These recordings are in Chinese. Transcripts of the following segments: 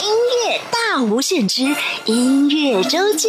音乐大无限之音乐周记。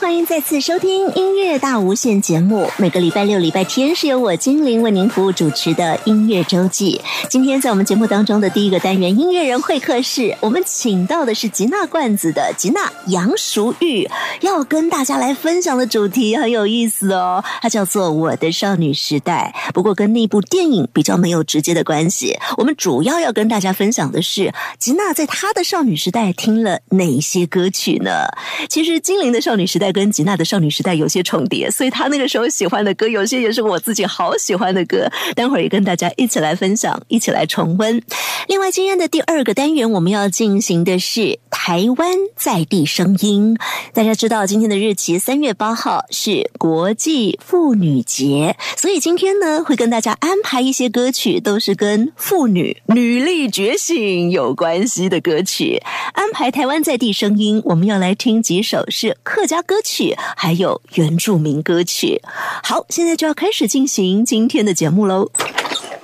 欢迎再次收听音乐大无限节目。每个礼拜六、礼拜天是由我精灵为您服务主持的音乐周记。今天在我们节目当中的第一个单元音乐人会客室，我们请到的是吉娜罐子的吉娜杨淑玉，要跟大家来分享的主题很有意思哦，它叫做《我的少女时代》。不过跟那部电影比较没有直接的关系。我们主要要跟大家分享的是，吉娜在她的少女时代听了哪些歌曲呢？其实精灵的少女时代跟吉娜的少女时代有些重叠，所以她那个时候喜欢的歌，有些也是我自己好喜欢的歌。待会儿也跟大家一起来分享，一起来重温。另外，今天的第二个单元我们要进行的是台湾在地声音。大家知道今天的日期三月八号是国际妇女节，所以今天呢会跟大家安排一些歌曲，都是跟妇女女力觉醒有关系的歌曲。安排台湾在地声音，我们要来听几首是客家歌曲，还有原住民歌曲。好，现在就要开始进行今天的节目喽。哎，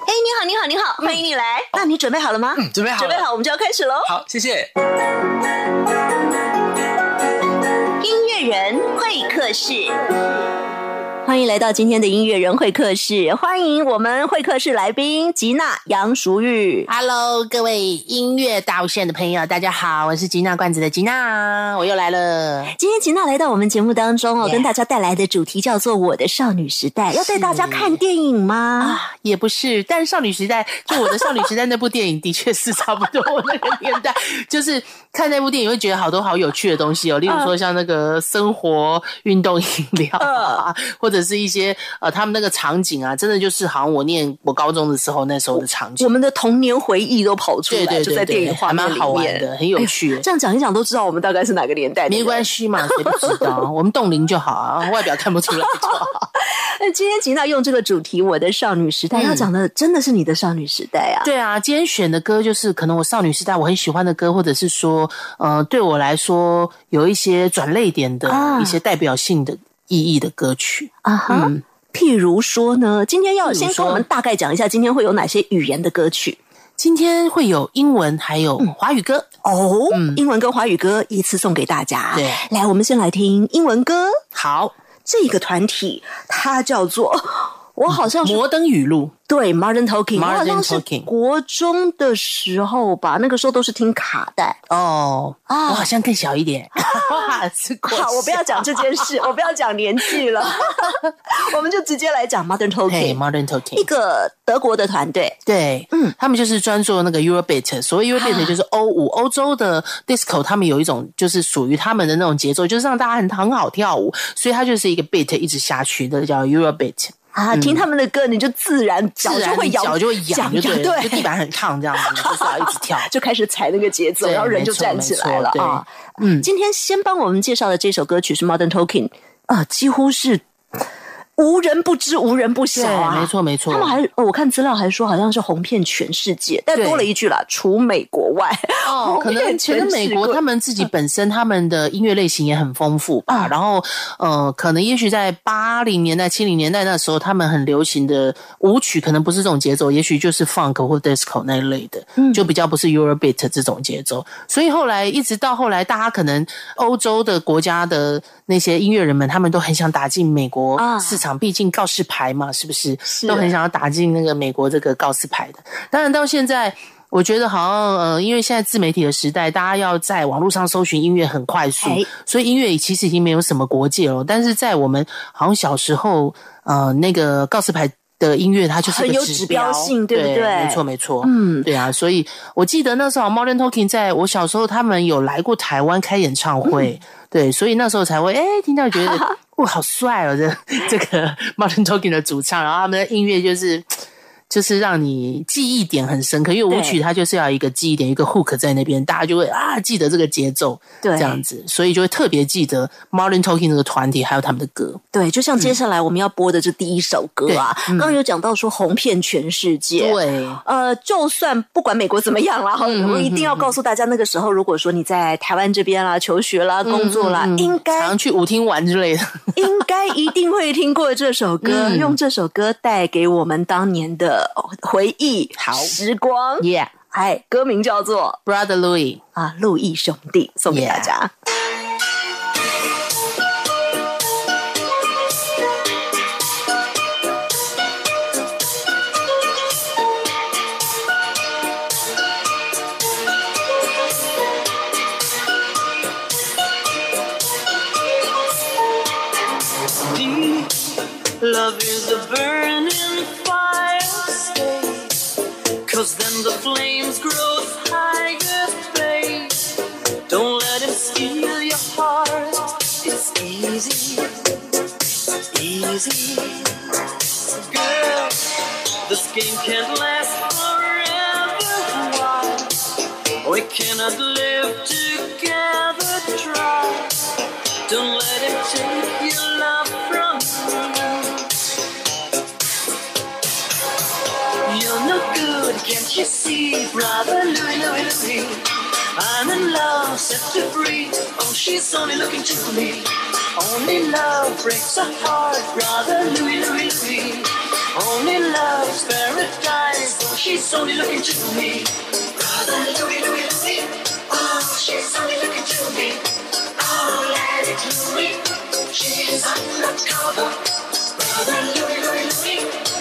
你好，你好，你好，欢迎你来。那你准备好了吗？嗯，准备好了，准备好，我们就要开始喽。好，谢谢。音乐人会客室。欢迎来到今天的音乐人会客室，欢迎我们会客室来宾吉娜杨淑玉。Hello，各位音乐大无限的朋友，大家好，我是吉娜罐子的吉娜，我又来了。今天吉娜来到我们节目当中哦跟大家带来的主题叫做《我的少女时代》，要带大家看电影吗？啊，也不是，但是少女时代，就我的少女时代那部电影，的确是差不多我那个年代，就是看那部电影会觉得好多好有趣的东西哦，例如说像那个生活运动饮料啊，或者是一些呃他们那个场景啊，真的就是好像我念我高中的时候那时候的场景我。们的童年回忆都跑出来，对对对就在电影对画面里还蛮好玩面的很有趣这样讲一讲都知道我们大概是哪个年代。没关系嘛，谁不知道？我们冻龄就好啊，外表看不出来就好。那今天吉娜用这个主题《我的少女时代》，嗯要讲的真的是你的少女时代啊。对啊，今天选的歌就是可能我少女时代我很喜欢的歌，或者是说，呃，对我来说有一些转泪点的啊一些代表性的意义的歌曲。啊哈，譬如说呢，今天要先跟我们大概讲一下，今天会有哪些语言的歌曲今天会有英文，还有华语歌。哦。英文跟华语歌依次送给大家。对来，我们先来听英文歌。好，这个团体它叫做，我好像是摩登语录。对 Martin Talking，我好 Modern 像是 Talking 国中的时候吧，那个时候都是听卡带。哦，啊我好像更小一点。好，我不要小讲这件事，我不要讲年纪了，我们就直接来讲 Modern Talking，Modern Talking，一。个德国的团队。对，嗯，他们就是专做那个 Eurobeat，所谓 Eurobeat 就是欧舞，欧洲的 disco，他们有一种就是属于他们的那种节奏，就是让大家很很好跳舞，所以它就是一个 beat 一直下去的，叫 Eurobeat。啊，听他们的歌，你就自然脚就会摇，脚就会痒，就对，对，就地板很烫这样子，你 就是要一直跳。就开始踩那个节奏，然后人就站起来了啊。嗯今天先帮我们介绍的这首歌曲是 Modern Talking，啊，几乎是无人不知、无人不晓啊。对没错没错他们还我看资料还说好像是红遍全世界，但多了一句啦，除美国外。哦，可能可全能美国他们自己本身他们的音乐类型也很丰富吧，然后呃，可能也许在八零年代、七零年代那时候，他们很流行的舞曲可能不是这种节奏，也许就是 funk 或 disco 那一类的，嗯就比较不是 Eurobeat 这种节奏。所以后来一直到后来，大家可能欧洲的国家的那些音乐人们，他们都很想打进美国啊市场，毕竟告示牌嘛，是不是？是都很想要打进那个美国这个告示牌的。当然到现在。我觉得好像呃，因为现在自媒体的时代，大家要在网络上搜寻音乐很快速哎，所以音乐其实已经没有什么国界了。但是在我们好像小时候，呃，那个告示牌的音乐，它就是个很有指标性对不对没错，没错。嗯对啊，所以我记得那时候 Modern Talking 在我小时候，他们有来过台湾开演唱会，嗯对，所以那时候才会哎听到觉得哇 好帅哦，这 这个 Modern Talking 的主唱，然后他们的音乐就是。就是让你记忆点很深刻，因为舞曲它就是要一个记忆点，一个 hook 在那边，大家就会啊记得这个节奏，对，这样子，所以就会特别记得 Martin Talking 这个团体还有他们的歌。对，就像接下来我们要播的这第一首歌啊，刚刚有讲到说红遍全世界，对，呃，就算不管美国怎么样啦，我一定要告诉大家，那个时候如果说你在台湾这边啦、求学啦、工作啦，应该常去舞厅玩之类的，应该一定会听过这首歌，用这首歌带给我们当年的回忆，好时光，Yeah，哎，歌名叫做《Brother Louis》啊，路易兄弟，送给大家。Love Cause then the flames grow higher, babe. Don't let him steal your heart. It's easy, easy. Girl, this game can't last forever. Why? We cannot live together. Try. Don't let him take your love from you. You're no good, can't you see, brother Louie, Louie, Louie? I'm in love, set to free. Oh, she's only looking to me. Only love breaks a heart, brother Louie, Louie, Louie. Only love's paradise. Oh, she's only looking to me. Brother Louie, Louie, Louie. Oh, she's only looking to me. Oh, let it Louie. She's undercover. Brother Louie, Louie, Louie.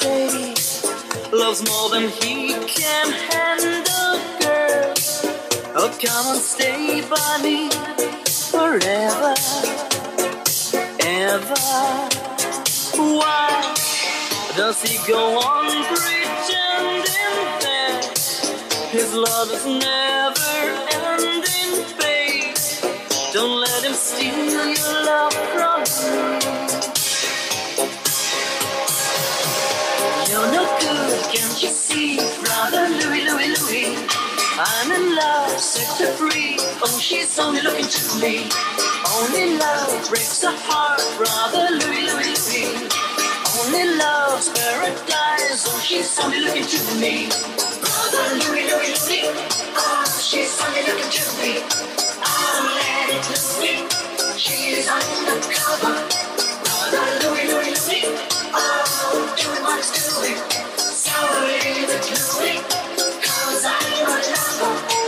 Stay, loves more than he can handle, girl. Oh, come and stay by me forever, ever. Why does he go on pretending that his love is never ending, babe? Don't let him steal your love from you. You see, brother Louie, Louie, Louie? I'm in love, set free. Oh, she's only looking to me. Only love breaks the heart, brother Louie, Louie, Louie. Only love's paradise. Oh, she's only looking to me. Brother Louie, Louie, Louie. Oh, she's only looking to me. Oh, let it Louie. She's undercover. Brother Louie, Louie, Louie. Oh, doing what it's doing. I believe it can sleep. Cause I'm a lover.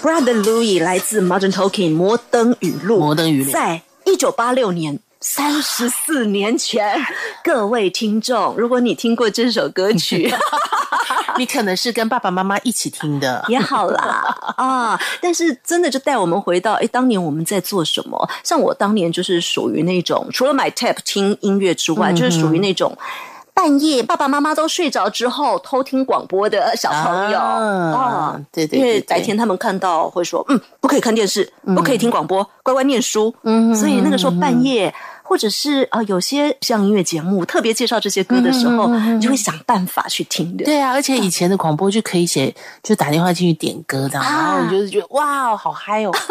Brother Louis 来自 Modern Talking 摩登语录，摩登语录在一九八六年。三十四年前，各位听众，如果你听过这首歌曲，你可能是跟爸爸妈妈一起听的，也好啦啊！但是真的就带我们回到，哎，当年我们在做什么？像我当年就是属于那种，除了买 tape 听音乐之外，就是属于那种。半夜爸爸妈妈都睡着之后偷听广播的小朋友啊，对对，因为白天他们看到会说，嗯，不可以看电视，不可以听广播，乖乖念书。嗯，所以那个时候半夜或者是啊，有些像音乐节目特别介绍这些歌的时候，你就会想办法去听的。对啊，而且以前的广播就可以写，就打电话进去点歌的，啊，然后你就是觉得哇，好嗨哦。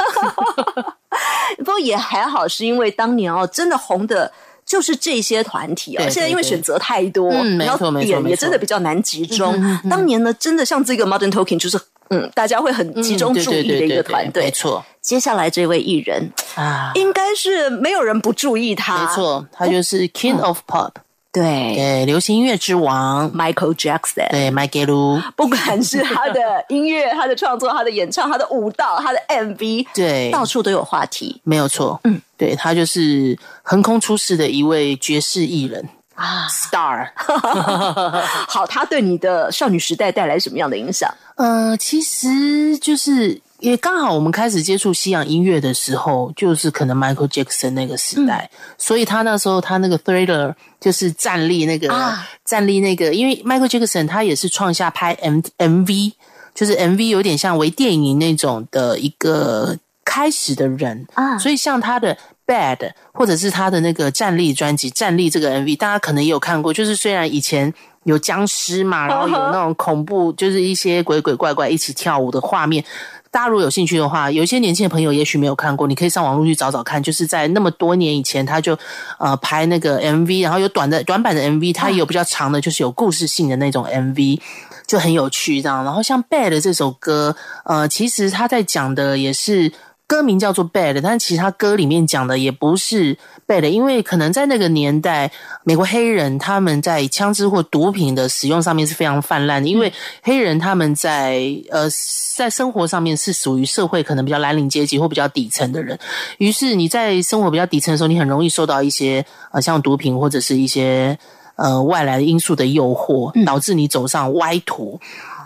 不过也还好，是因为当年哦，真的红的。就是这些团体啊，现在因为选择太多，嗯没你要错没错没错。点也真的比较难集中。当年呢，真的像这个 Modern Talking，就是嗯，大家会很集中注意的一个团队。没错。接下来这位艺人，啊，应该是没有人不注意他，没，错，他就是 King of Pop，对对，流行音乐之王，，Michael Jackson。对，Michael Lu，不管是他的音乐、他的创作、他的演唱、他的舞蹈、他的 MV，对，到处都有话题没有错，嗯，对他就是横空出世的一位爵士艺人啊。，star。好，他对你的少女时代带来什么样的影响？呃，其实就是也刚好我们开始接触西洋音乐的时候，就是可能 Michael Jackson 那个时代，所以他那时候他那个 Thriller 就是站立那个、啊站立那个，因为 Michael Jackson 他也是创下拍 M MV，就是 MV 有点像微电影那种的一个开始的人啊所以像他的 Bad 或者是他的那个站立专辑《站立》这个 MV，大家可能也有看过。就是虽然以前有僵尸嘛，然后有那种恐怖，就是一些鬼鬼怪怪一起跳舞的画面。大家如果有兴趣的话，有一些年轻的朋友也许没有看过，你可以上网络去找找看。就是在那么多年以前，他就呃拍那个 MV，然后有短的短版的 MV，它也有比较长的，就是有故事性的那种 MV。就很有趣这样。然后像《Bad》这首歌，呃，其实他在讲的也是歌名叫做《Bad》，但其实他歌里面讲的也不是 Bad，因为可能在那个年代，美国黑人他们在枪支或毒品的使用上面是非常泛滥的，因为黑人他们在呃在生活上面是属于社会可能比较蓝领阶级或比较底层的人，于是你在生活比较底层的时候，你很容易受到一些呃像毒品或者是一些。呃，外来的因素的诱惑，导致你走上歪途。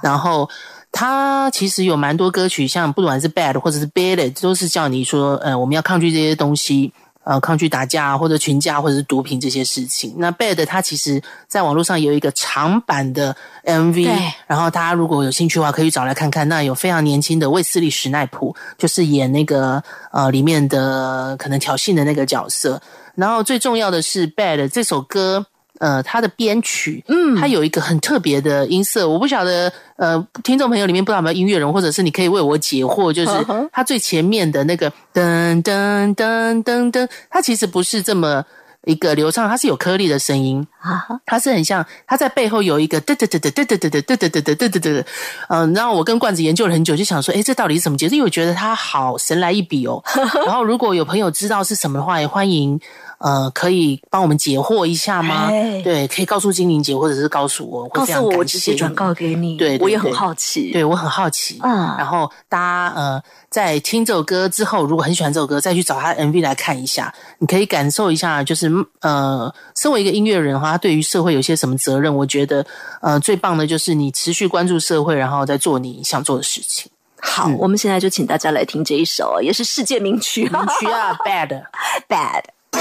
然后，他其实有蛮多歌曲，像不管是 Bad 或者是 Bad，都是叫你说，呃，我们要抗拒这些东西，呃，抗拒打架或者群架或者是毒品这些事情。那 Bad 它其实在网络上有一个长版的 MV，然后大家如果有兴趣的话，可以找来看看。那有非常年轻的卫斯理史奈普，就是演那个呃里面的可能挑衅的那个角色。然后最重要的是《Bad》这首歌，呃，它的编曲，嗯，它有一个很特别的音色，我不晓得，呃，听众朋友里面不知道有没有音乐人，或者是你可以为我解惑，就是它最前面的那个噔噔噔噔噔，它其实不是这么。一个流畅，它是有颗粒的声音，啊，它是很像，它在背后有一个嘚嘚嘚嘚嘚嘚嘚嘚嘚嘚嘚嘚嘚嘚嘚，嗯，然后我跟罐子研究了很久，就想说，诶，这到底是什么节奏？因为我觉得它好神来一笔哦。然后如果有朋友知道是什么的话，也欢迎呃可以帮我们解惑一下吗哎？对，可以告诉精灵姐，或者是告诉我，告诉我，我直接谢转告给你。对对我也很好奇。对我很好奇，嗯然后大家呃在听这首歌之后，如果很喜欢这首歌，再去找他的 MV 来看一下，你可以感受一下，就是呃，身为一个音乐人的话，他对于社会有些什么责任？我觉得呃最棒的就是你持续关注社会，然后再做你想做的事情。好，我们现在就请大家来听这一首，也是世界名曲名曲啊，Bad。Bad。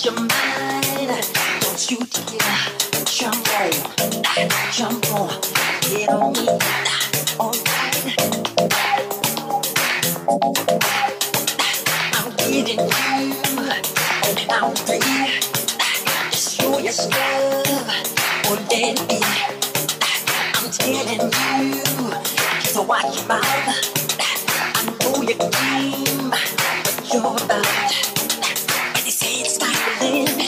Your mind. Don't you jump on. Jump on. Get on me. Alright. I'm you. I'm free. Just your or let it be. I'm telling you, so watch your mouth. I know your game, but you're about. It's to live.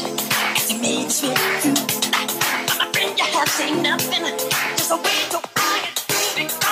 My friend, you have seen nothing, just a way to I get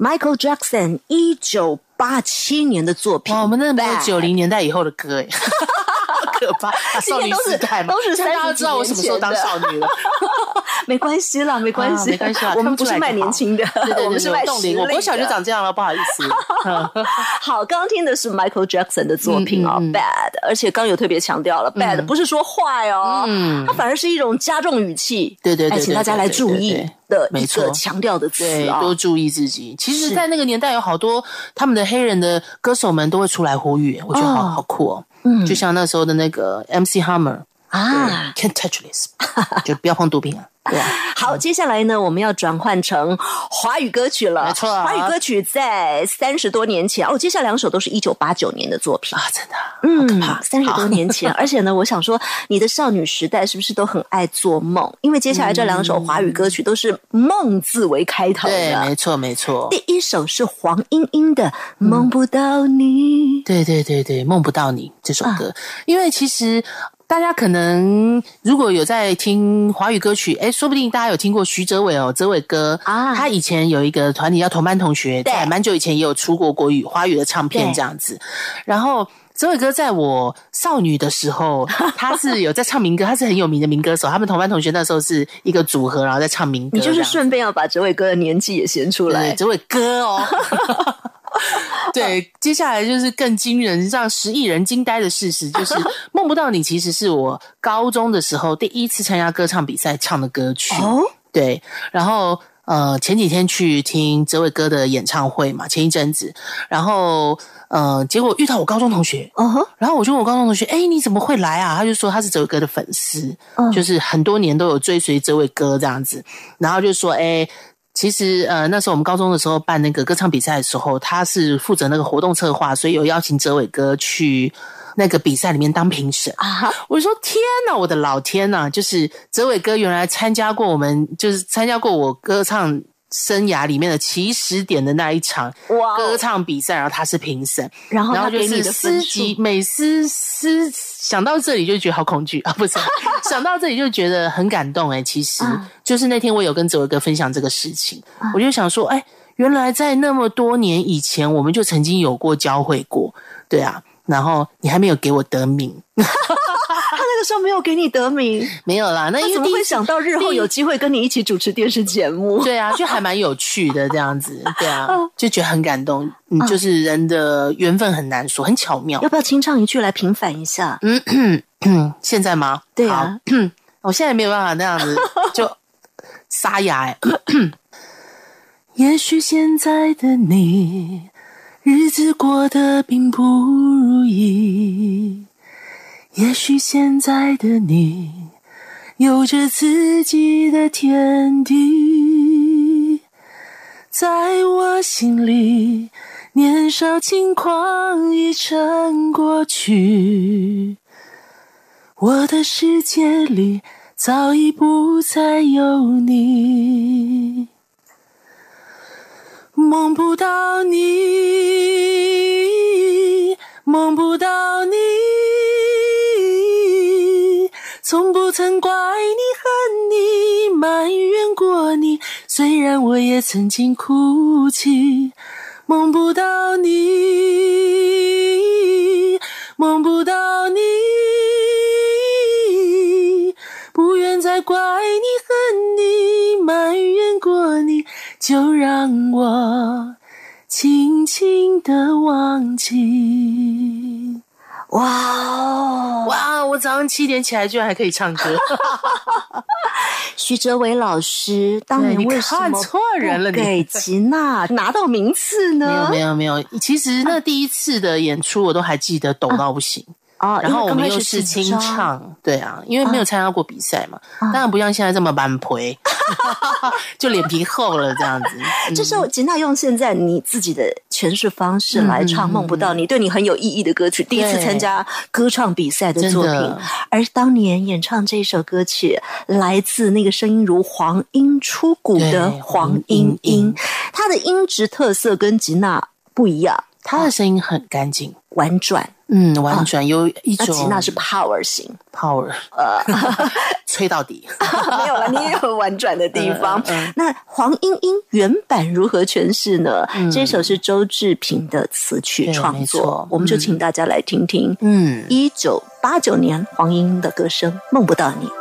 Michael Jackson 一九八七年的作品。哇，我们那没有九零年代以后的歌哎，好可怕！啊少女时代嘛，都是大家30知道我什么时候当少女了。没关系啦，没关系，啊没关系啦 我们不是卖年轻的，我们是卖冻龄，实力我国小就长这样了，不好意思。好，刚刚听的是 Michael Jackson 的作品哦、嗯嗯嗯。B a d 而且刚有特别强调了、b a d 不是说坏哦，嗯。它反而是一种加重语气，对对对哎请大家来注意对没错个强调的词对，啊、多注意自己。其实，在那个年代，有好多他们的黑人的歌手们都会出来呼吁，我觉得好、哦。好酷哦。嗯。就像那时候的那个 MC Hammer 啊。，Can't touch this，就不要碰毒品啊。对啊，好，接下来呢，我们要转换成华语歌曲了。没错华语歌曲在三十多年前哦，接下来两首都是一九八九年的作品。啊，真的啊，嗯好三十多年前，而且呢，我想说，你的少女时代是不是都很爱做梦？因为接下来这两首华语歌曲都是“梦”字为开头对，的。没错没错。第一首是黄莺莺的《梦不到你》，对对对对，梦不到你这首啊歌，因为其实大家可能如果有在听华语歌曲，哎，说不定大家有听过徐哲伟哦，哲伟哥啊他以前有一个团体叫同班同学，对在蛮久以前也有出过国语华语的唱片这样子，然后。哲伟哥在我少女的时候，他是有在唱民歌，他是很有名的民歌手。他们同班同学那时候是一个组合，然后在唱民歌你。就是顺便要把哲伟哥的年纪也显出来对，。这位哥哦。对，接下来就是更惊人，让十亿人惊呆的事实，就是 《梦不到你》其实是我高中的时候第一次参加歌唱比赛唱的歌曲。哦，对，然后呃前几天去听哲伟哥的演唱会嘛，前一阵子，然后呃结果遇到我高中同学，嗯哼，然后我就问我高中同学：“哎，你怎么会来啊？”他就说他是哲伟哥的粉丝，嗯就是很多年都有追随哲伟哥这样子。然后就说：“哎，其实呃那时候我们高中的时候办那个歌唱比赛的时候，他是负责那个活动策划，所以有邀请哲伟哥去那个比赛里面当评审。”啊，我就说天呐，我的老天呐！就是哲伟哥原来参加过我们，就是参加过我歌唱生涯里面的起始点的那一场歌唱比赛，然后他是评审，然后然后就是他给你的分数。思及每思思想到这里就觉得好恐惧。啊，不是 想到这里就觉得很感动哎、其实、嗯。就是那天我有跟哲伟哥分享这个事情，我就想说，哎，原来在那么多年以前，我们就曾经有过交汇过，对啊。然后你还没有给我得名，他 那个时候没有给你得名，没有啦。那他怎么会想到日后有机会跟你一起主持电视节目？对啊，就还蛮有趣的这样子，对啊，嗯就觉得很感动。嗯，就是人的缘分很难说，很巧妙要。不要清唱一句来平反一下？嗯，现在吗？对啊，我现在没有办法那样子 就沙哑哎。也许现在的你，日子过得并不如意。也许现在的你，有着自己的天地。在我心里，年少轻狂已成过去。我的世界里早已不再有你，梦不到你，梦不到你，从不曾怪你、恨你、埋怨过你，虽然我也曾经哭泣，梦不到你，梦不到你。不愿再怪你、恨你、埋怨过你，就让我轻轻的忘记。哇哦！哇！我早上七点起来，居然还可以唱歌，徐哲伟老师当年为什么看错人了给 吉娜拿到名次呢没有？没有没有。其实那第一次的演出，我都还记得，抖到不行。啊，然后我们又是清，唱，对啊，因为没有参加过比赛嘛，当然不像现在这么蛮陪，就脸皮厚了这样子。嗯。这是吉娜用现在你自己的诠释方式来唱《梦不到你》，对你很有意义的歌曲，第一次参加歌唱比赛的作品，而当年演唱这首歌曲，来自那个声音如黄莺出谷的黄莺莺，她的音质特色跟吉娜不一样，她的声音很干净，婉转，嗯婉转有一种那吉娜是 power 型。Power 呃。哈 哈吹到底。哈哈哈没有了你也有婉转的地方。那黄莺莺原版如何诠释呢？这首是周志平的词曲创作我们就请大家来听听嗯。一九八九年黄莺莺的歌声梦不到你。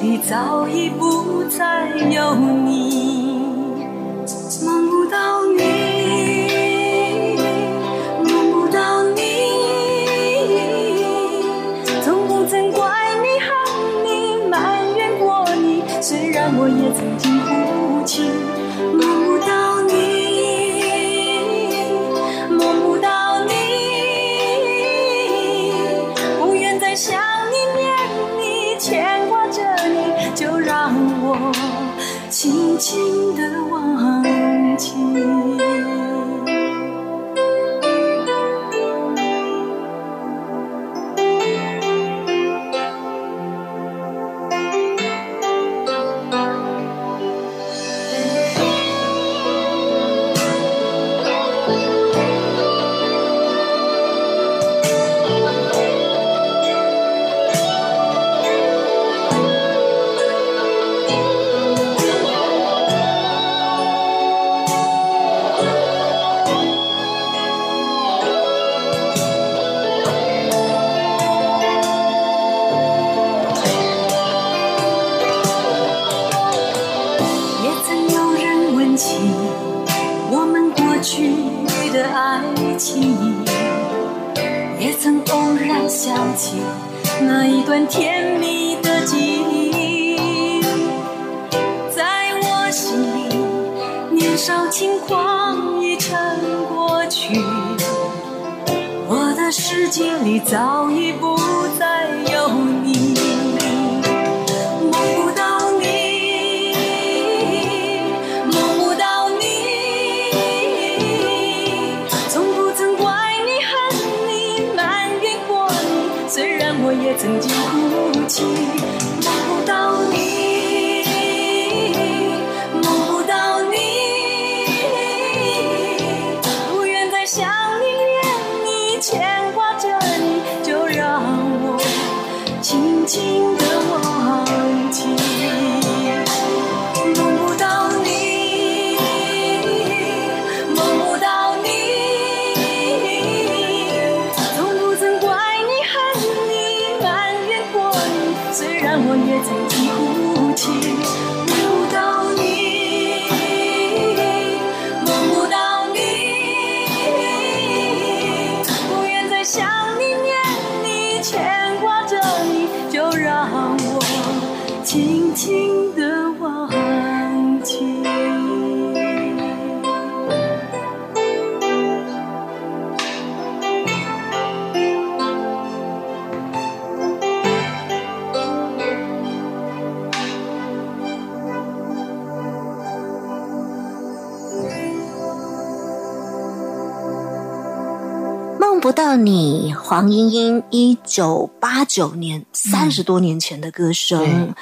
你早已不再有你，黄莺莺，一九八九年，三十多年前的歌声。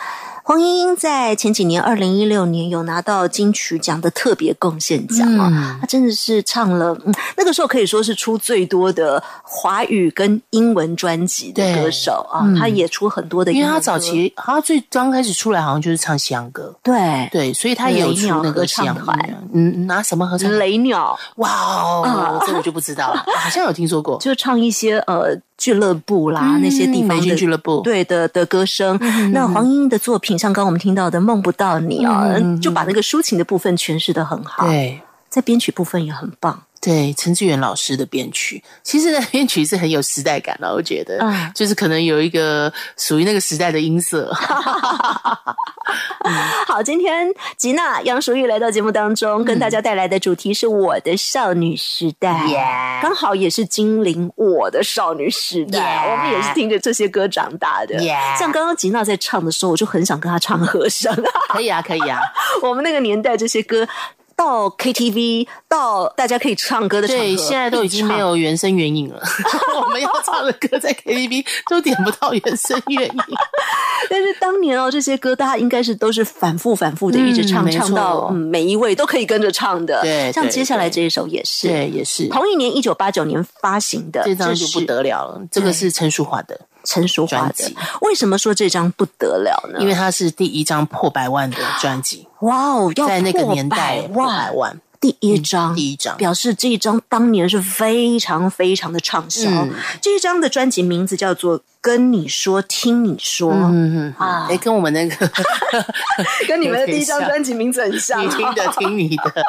对黄莺莺在前几年，二零一六年有拿到金曲奖的特别贡献奖啊，嗯她真的是唱了，嗯，那个时候可以说是出最多的华语跟英文专辑的歌手啊，嗯她也出很多的英文歌，因为她早期她最刚开始出来好像就是唱西洋歌，对对，所以她也有出那个西洋雷鸟合唱团嗯，拿什么合唱？雷鸟哇哦啊，这我就不知道了，好像有听说过。就唱一些呃俱乐部啦、嗯那些地方的俱乐部对的的歌声。那黄莺莺的作品，像刚刚我们听到的《梦不到你》啊，就把那个抒情的部分诠释的很好，对在编曲部分也很棒。对，陈志远老师的编曲，其实呢，编曲是很有时代感的，我觉得，嗯就是可能有一个属于那个时代的音色。好，今天吉娜杨淑玉来到节目当中，跟大家带来的主题是我的少女时代刚好也是精灵我的少女时代我们也是听着这些歌长大的。像刚刚吉娜在唱的时候，我就很想跟她唱和声。可以啊，可以啊，我们那个年代这些歌。到 KTV，到大家可以唱歌的场合，对，现在都已经没有原声原影了。我们要唱的歌在 KTV 都点不到原声原影。但是当年哦，这些歌大家应该是都是反复反复的一直唱，嗯唱到、嗯、每一位都可以跟着唱的。对对像接下来这一首也是，对，也是同一年一九八九年发行的，这张就不得了了。这个是陈淑桦的，陈淑桦的。为什么说这张不得了呢？因为它是第一张破百万的专辑，哇哦，要在那个年代百破百万。第一张，第一张表示这一张当年是非常非常的畅销。嗯这一张的专辑名字叫做《跟你说，听你说》嗯嗯嗯，啊哎，跟我们那个 跟你们的第一张专辑名字很像。你听的听你的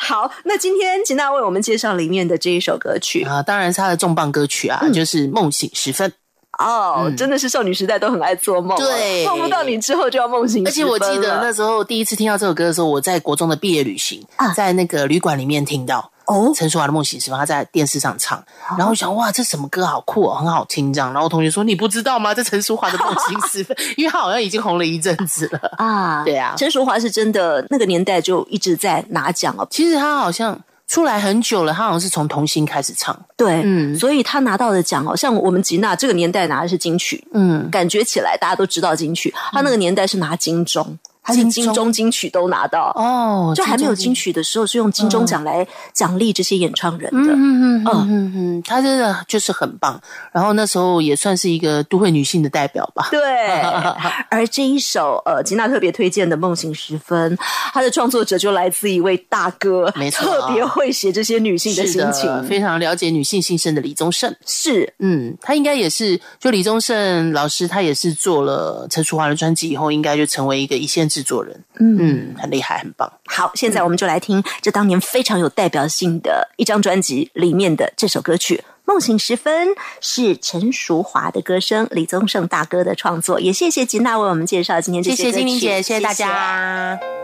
好，那今天吉娜为我们介绍里面的这一首歌曲啊，当然是他的重磅歌曲啊，就是《梦醒时分》。哦，真的是少女时代都很爱做梦哦，对。梦不到你之后就要梦醒而且我记得那时候第一次听到这首歌的时候，我在国中的毕业旅行，啊。在那个旅馆里面听到哦。陈淑桦的《梦醒时分》，他在电视上唱，然后我想哇，这什么歌好酷哦，很好听这样。然后我同学说你不知道吗？这陈淑桦的《梦醒时分》，因为他好像已经红了一阵子了。啊，对啊。陈淑桦是真的那个年代就一直在拿奖哦，其实他好像出来很久了，他好像是从童星开始唱，对，嗯。所以他拿到的奖好，像我们吉娜这个年代拿的是金曲，嗯，感觉起来大家都知道金曲，他那个年代是拿金钟，他是金金钟钟金曲都拿到。哦，就还没有金曲。的时候，是用金钟奖来奖励这些演唱人的。嗯嗯嗯嗯嗯，他真的就是很棒。然后那时候也算是一个都会女性的代表吧。对，而这一首呃，吉娜特别推荐的《梦醒时分》，它的创作者就来自一位大哥，没错特别会写这些女性的心情，非常了解女性心声的李宗盛。是嗯，他应该也是，就李宗盛老师，他也是做了陈淑桦的专辑以后，应该就成为一个一线制作人。嗯很厉害，很棒。好。现在我们就来听这当年非常有代表性的一张专辑里面的这首歌曲。梦醒时分是陈淑桦的歌声，李宗盛大哥的创作。也谢谢吉娜为我们介绍今天这谢些歌曲谢金玲姐，谢谢大谢家。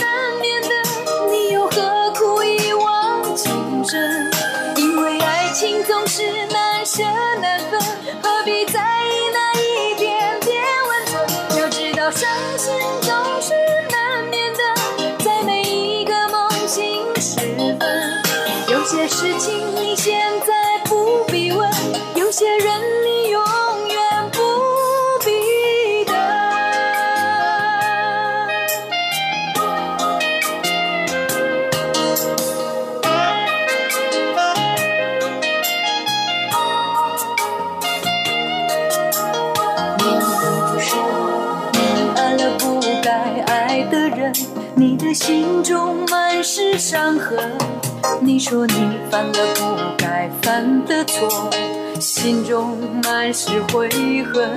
是难舍心中满是伤痕。你说你犯了不该犯的错，心中满是悔恨。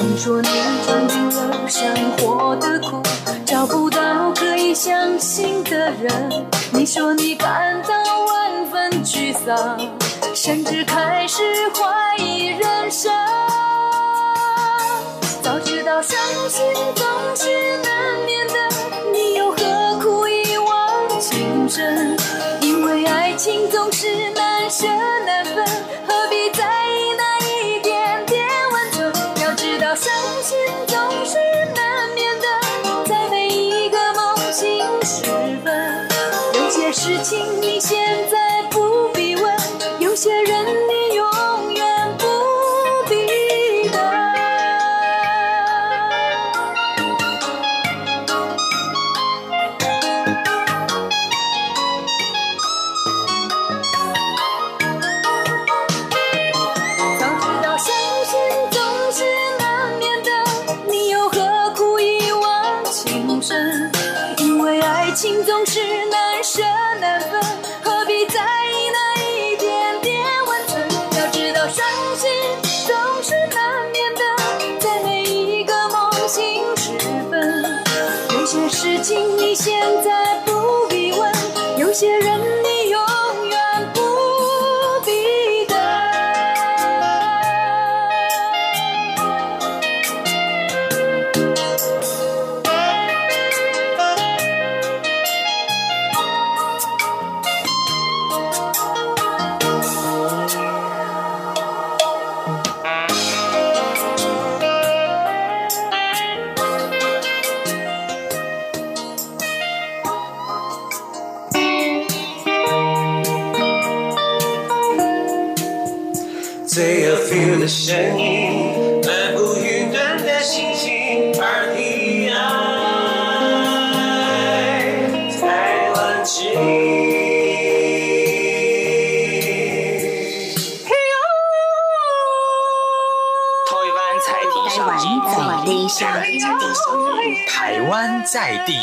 你说你尝尽了生活的苦，找不到可以相信的人。你说你感到万分沮丧，甚至开始怀疑人生。早知道伤心总是难免的，真？因为爱情总是难舍难分，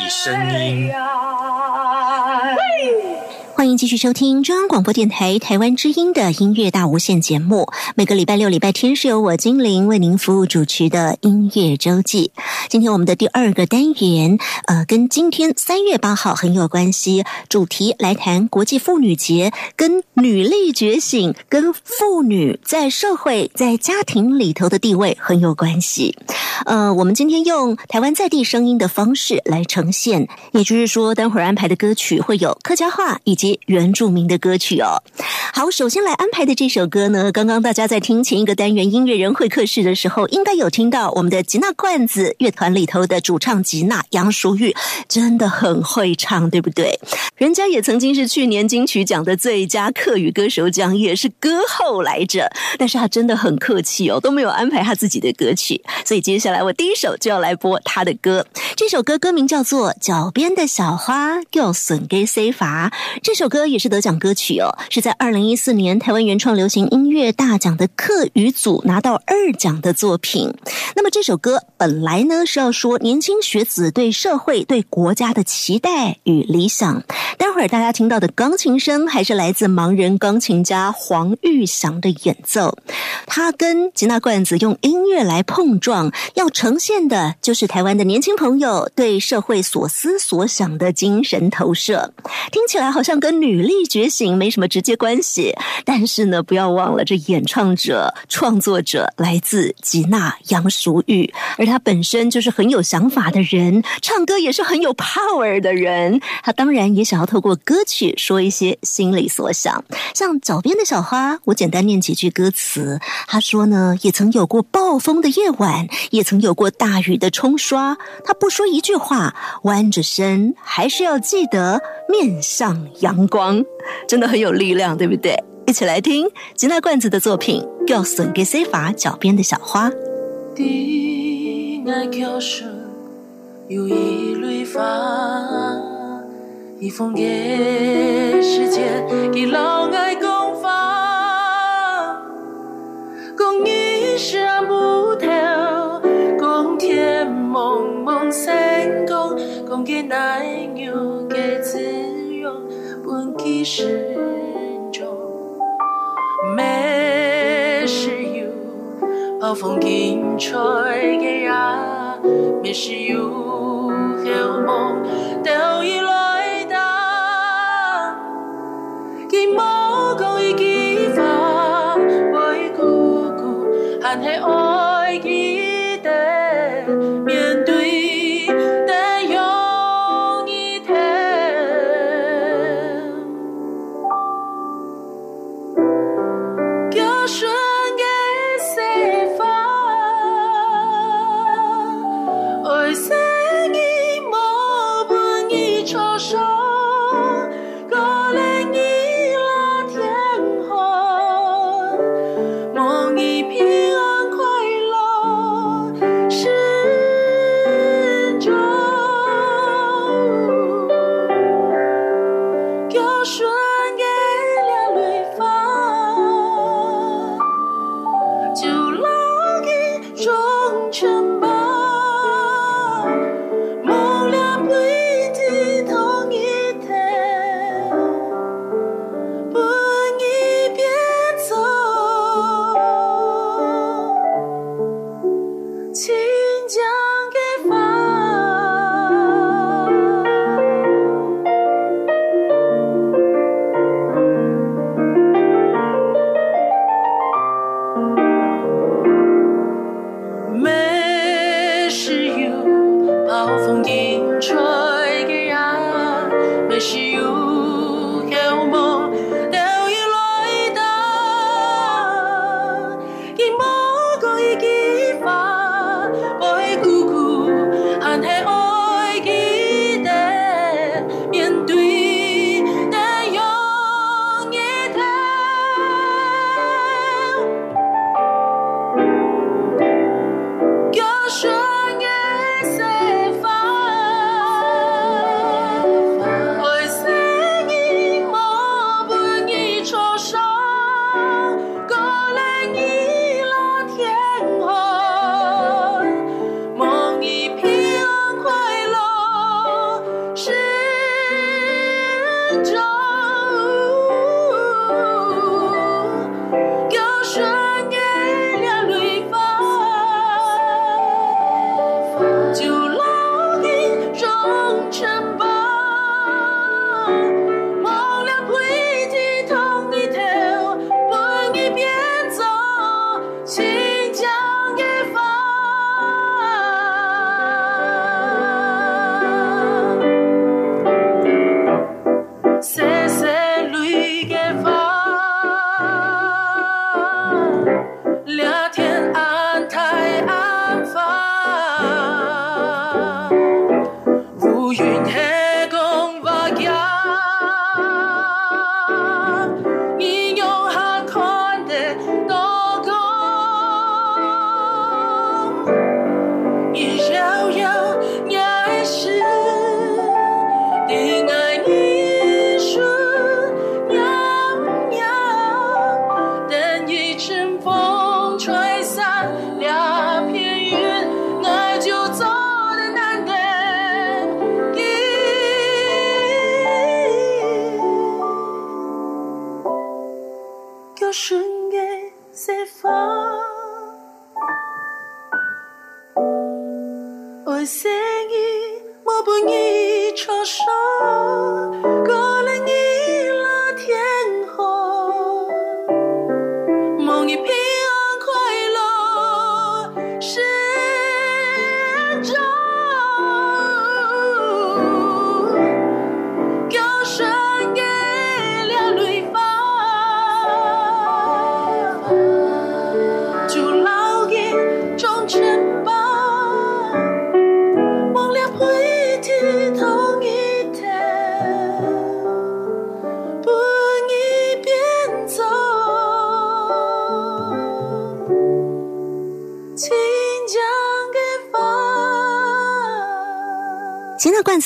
声音。欢迎继续收听中央广播电台台湾之音的音乐大无限节目。每个礼拜六、礼拜天是由我精灵为您服务主持的音乐周记。今天我们的第二个单元，呃，跟今天三月八号很有关系。主题来谈国际妇女节，跟女力觉醒、跟妇女在社会、在家庭里头的地位很有关系。呃，我们今天用台湾在地声音的方式来呈现，也就是说，待会儿安排的歌曲会有客家话以及原住民的歌曲哦。好，首先来安排的这首歌呢，刚刚大家在听前一个单元音乐人会客室的时候，应该有听到我们的吉娜罐子乐团里头的主唱吉娜杨淑玉，真的很会唱，对不对？人家也曾经是去年金曲奖的最佳客语歌手奖，也是歌后来着。但是他真的很客气哦，都没有安排他自己的歌曲，所以接下来我第一首就要来播他的歌。这首歌歌名叫做《脚边的小花又损给 C 法》，这这首歌也是得奖歌曲哦，是在二零一四年台湾原创流行音乐大奖的客语组拿到二奖的作品。那么这首歌本来呢是要说年轻学子对社会、对国家的期待与理想。待会儿大家听到的钢琴声还是来自盲人钢琴家黄玉祥的演奏，他跟吉娜罐子用音乐来碰撞，要呈现的就是台湾的年轻朋友对社会所思所想的精神投射。听起来好像跟女力觉醒没什么直接关系，但是呢，不要忘了这演唱者、创作者来自吉娜杨淑玉，而她本身就是很有想法的人，唱歌也是很有 power 的人。她当然也想要透过歌曲说一些心里所想。像脚边的小花，我简单念几句歌词。她说呢，也曾有过暴风的夜晚，也曾有过大雨的冲刷。她不说一句话，弯着身，还是要记得面向阳光，真的很有力量，对不对？一起来听吉娜罐子的作品《要送给 C 法脚边的小花》。有一缕花，一封给世界给老爱讲法，讲一山不头，共天蒙蒙星光，讲给奶牛吉娜是种，没事有暴风雨吹的人，没事有黑雾都已来挡，寂寞可以寄放，我已孤孤，暗黑乌。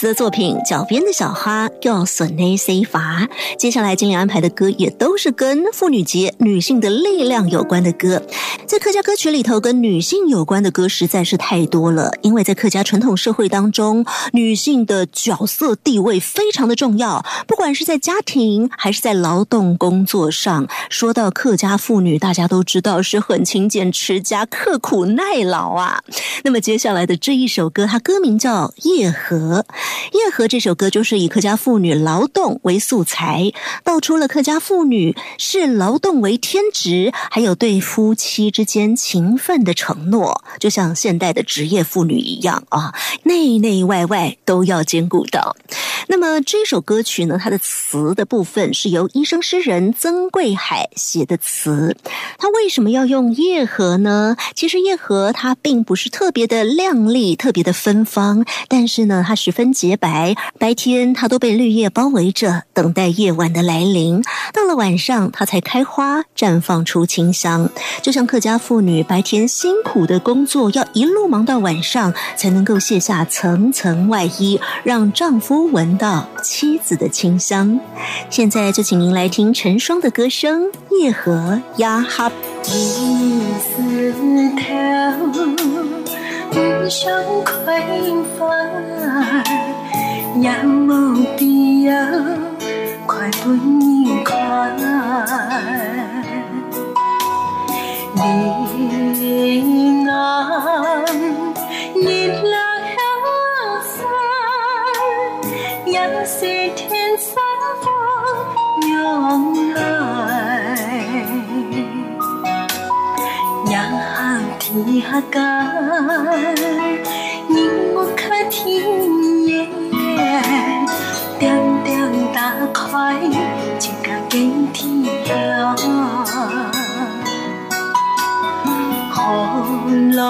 的作品《脚边的小花》要损内 C 法。接下来精灵安排的歌也都是跟妇女节、女性的力量有关的歌。在客家歌曲里头，跟女性有关的歌实在是太多了。因为在客家传统社会当中，女性的角色地位非常的重要，不管是在家庭还是在劳动工作上。说到客家妇女，大家都知道是很勤俭持家、刻苦耐劳啊。那么接下来的这一首歌，它歌名叫《夜河》。夜河这首歌就是以客家妇女劳动为素材，道出了客家妇女视劳动为天职，还有对夫妻之间情分的承诺，就像现代的职业妇女一样啊，内内外外都要兼顾到。那么这首歌曲呢，它的词的部分是由医生诗人曾贵海写的词。他为什么要用夜河呢？其实夜河它并不是特别的亮丽、特别的芬芳，但是呢，它十分洁白。白天它都被绿叶包围着，等待夜晚的来临。到了晚上，它才开花，绽放出清香。就像客家妇女白天辛苦的工作，要一路忙到晚上，才能够卸下层层外衣，让丈夫闻到妻子的清香。现在就请您来听陈双的歌声《夜和呀哈》。一丝头，遇上快花，也无必要快半年快。你岸日落间，因我看天夜，点点打开，就甲见天涯。雨落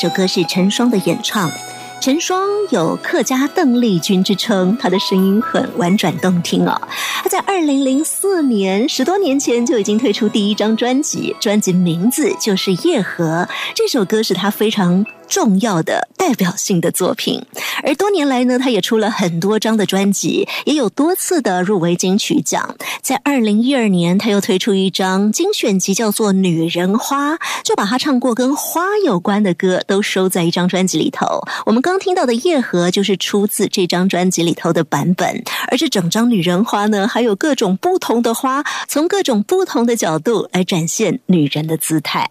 首歌是陈双的演唱。陈双有客家邓丽君之称，她的声音很婉转动听哦。她在二零零四年，十多年前就已经推出第一张专辑，专辑名字就是《夜河》。这首歌是她非常重要的代表性的作品。而多年来呢，她也出了很多张的专辑，也有多次的入围金曲奖。在二零一二年，她又推出一张精选集，叫做《女人花》，就把她唱过跟花有关的歌都收在一张专辑里头。我们刚听到的《夜河》就是出自这张专辑里头的版本，而这整张《女人花》呢，还有各种不同的花，从各种不同的角度来展现女人的姿态。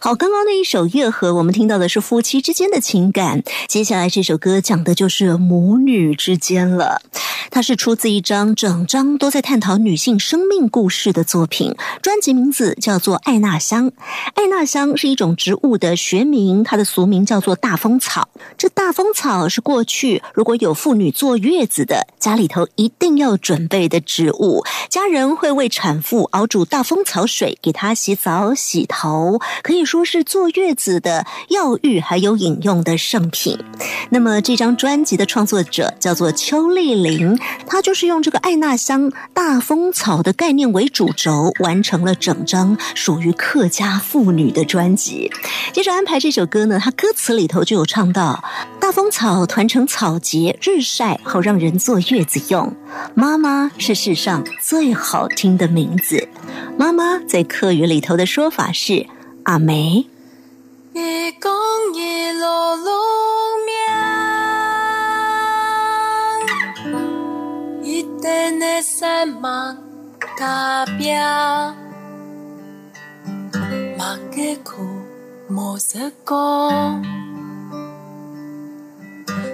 好，刚刚那一首《月河》，我们听到的是夫妻之间的情感。接下来这首歌讲的就是母女之间了。它是出自一张整张都在探讨女性生命故事的作品，专辑名字叫做《艾纳香》。艾纳香是一种植物的学名，它的俗名叫做大风草。这大风草是过去如果有妇女坐月子的，家里头一定要准备的植物。家人会为产妇熬煮大风草水，给她洗澡、洗头。可以说是坐月子的药浴，还有饮用的圣品。那么这张专辑的创作者叫做邱丽玲，她就是用这个艾纳香大风草的概念为主轴，完成了整张属于客家妇女的专辑。接着安排这首歌呢，它歌词里头就有唱到：大风草团成草结，日晒好让人坐月子用。妈妈是世上最好听的名字。妈妈在客语里头的说法是。阿梅，夜光夜落落命，一定的山芒加表，马嘅苦无实讲，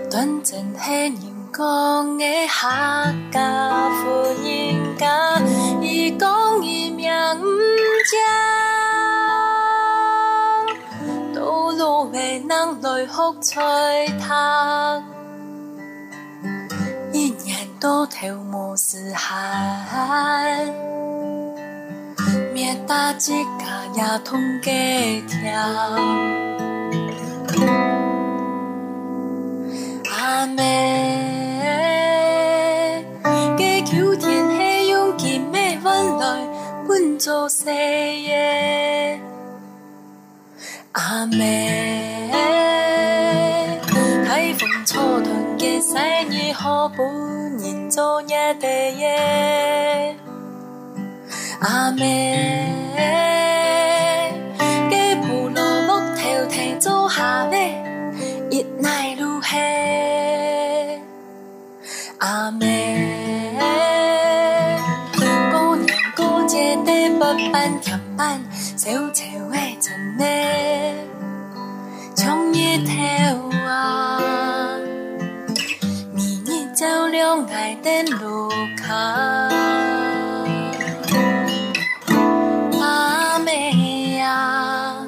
短暂系人讲嘅客家富人家，伊讲伊命唔正。路未能来哭吹他，一年到头无事闲，面打一家也通给跳。阿妹，给求天黑用金美温来本做事业。阿妹，台风初团嘅细雨，可本人做夜地夜。阿妹，嘅部落落头头做下咧，一奈如黑。阿妹，过年过节的不办甜办，小潮诶真呢。亮爱的路卡。阿妹啊，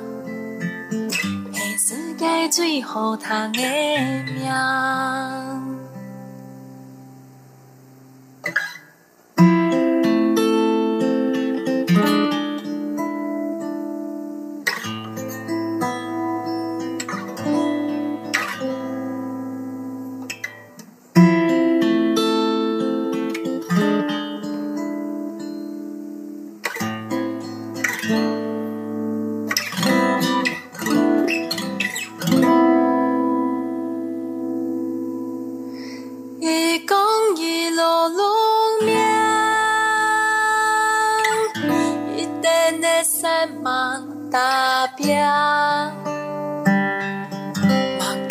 系世界最好听的命。打拼。嘛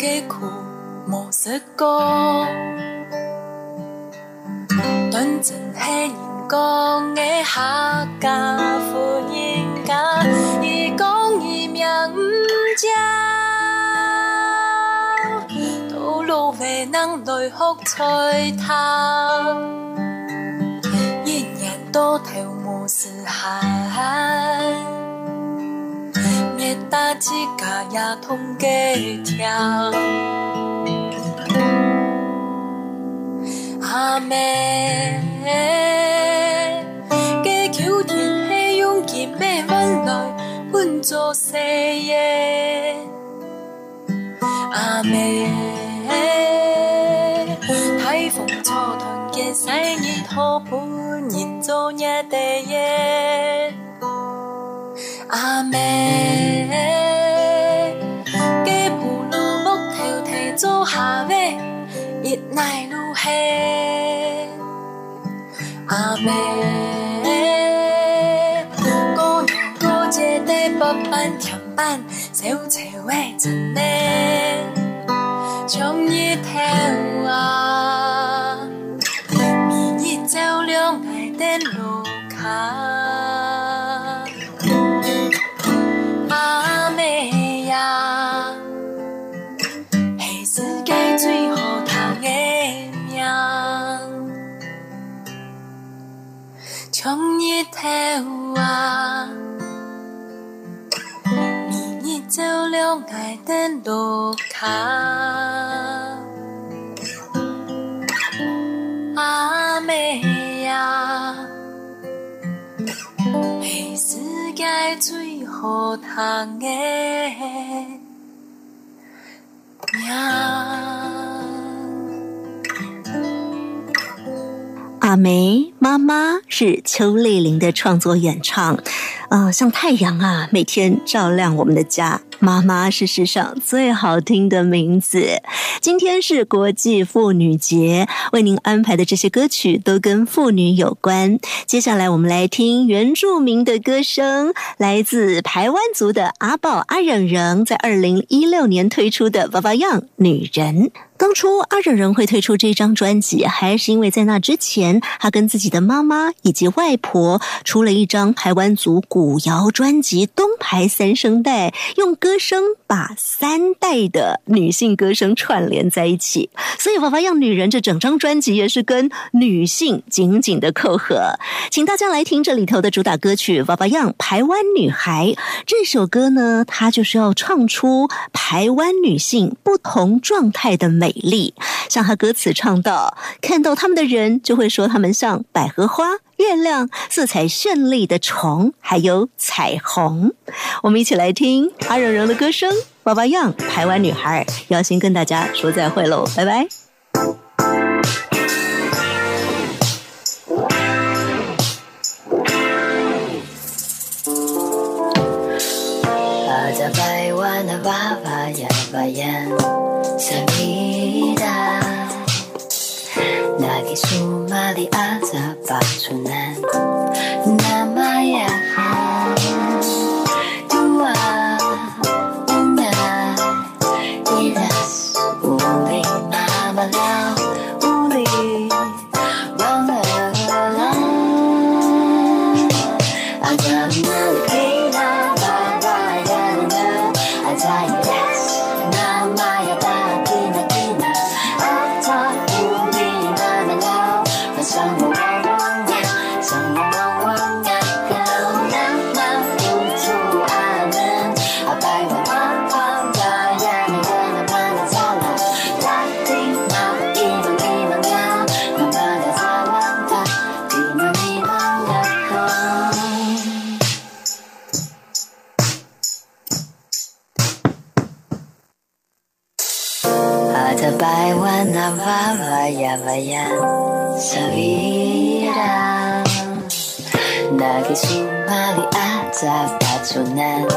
过去无说过，短暂迄人讲的客家婚姻家，伊讲伊命毋正，道路未能来福吹汤，一年多头无事喊。灭大家也通过听。阿妹，加求天气用金的阮来阮做事业。阿妹，台风初团结使日土本人做夜地夜。阿妹，一奈如黑。阿妹，姑娘过节地八班甜班，小车位真的，从一头啊，从日头啊，明日照亮爱的路卡。阿妹呀。是世界最好谈的命。阿梅妈妈是邱丽玲的创作演唱，啊、像太阳啊，每天照亮我们的家。妈妈是世上最好听的名字。今天是国际妇女节，为您安排的这些歌曲都跟妇女有关。接下来我们来听原住民的歌声，来自台湾族的阿宝阿忍人在二零一六年推出的《娃娃样女人》。当初阿忍人会推出这张专辑，还是因为在那之前，他跟自己的妈妈以及外婆出了一张台湾族古谣专辑《东排三声带》，用歌声把三代的女性歌声串联在一起。所以《娃娃样女人》这整张专辑也是跟女性紧紧的扣合。请大家来听这里头的主打歌曲《娃娃样台湾女孩》这首歌呢，它就是要唱出台湾女性不同状态的美丽。像它歌词唱到：“看到他们的人就会说他们像百合花。”月亮、色彩绚丽的虫，还有彩虹。我们一起来听阿柔柔的歌声，《娃娃样台湾女孩》。要先跟大家说再会喽，拜拜。数玛利阿扎巴出南那玛雅。 소난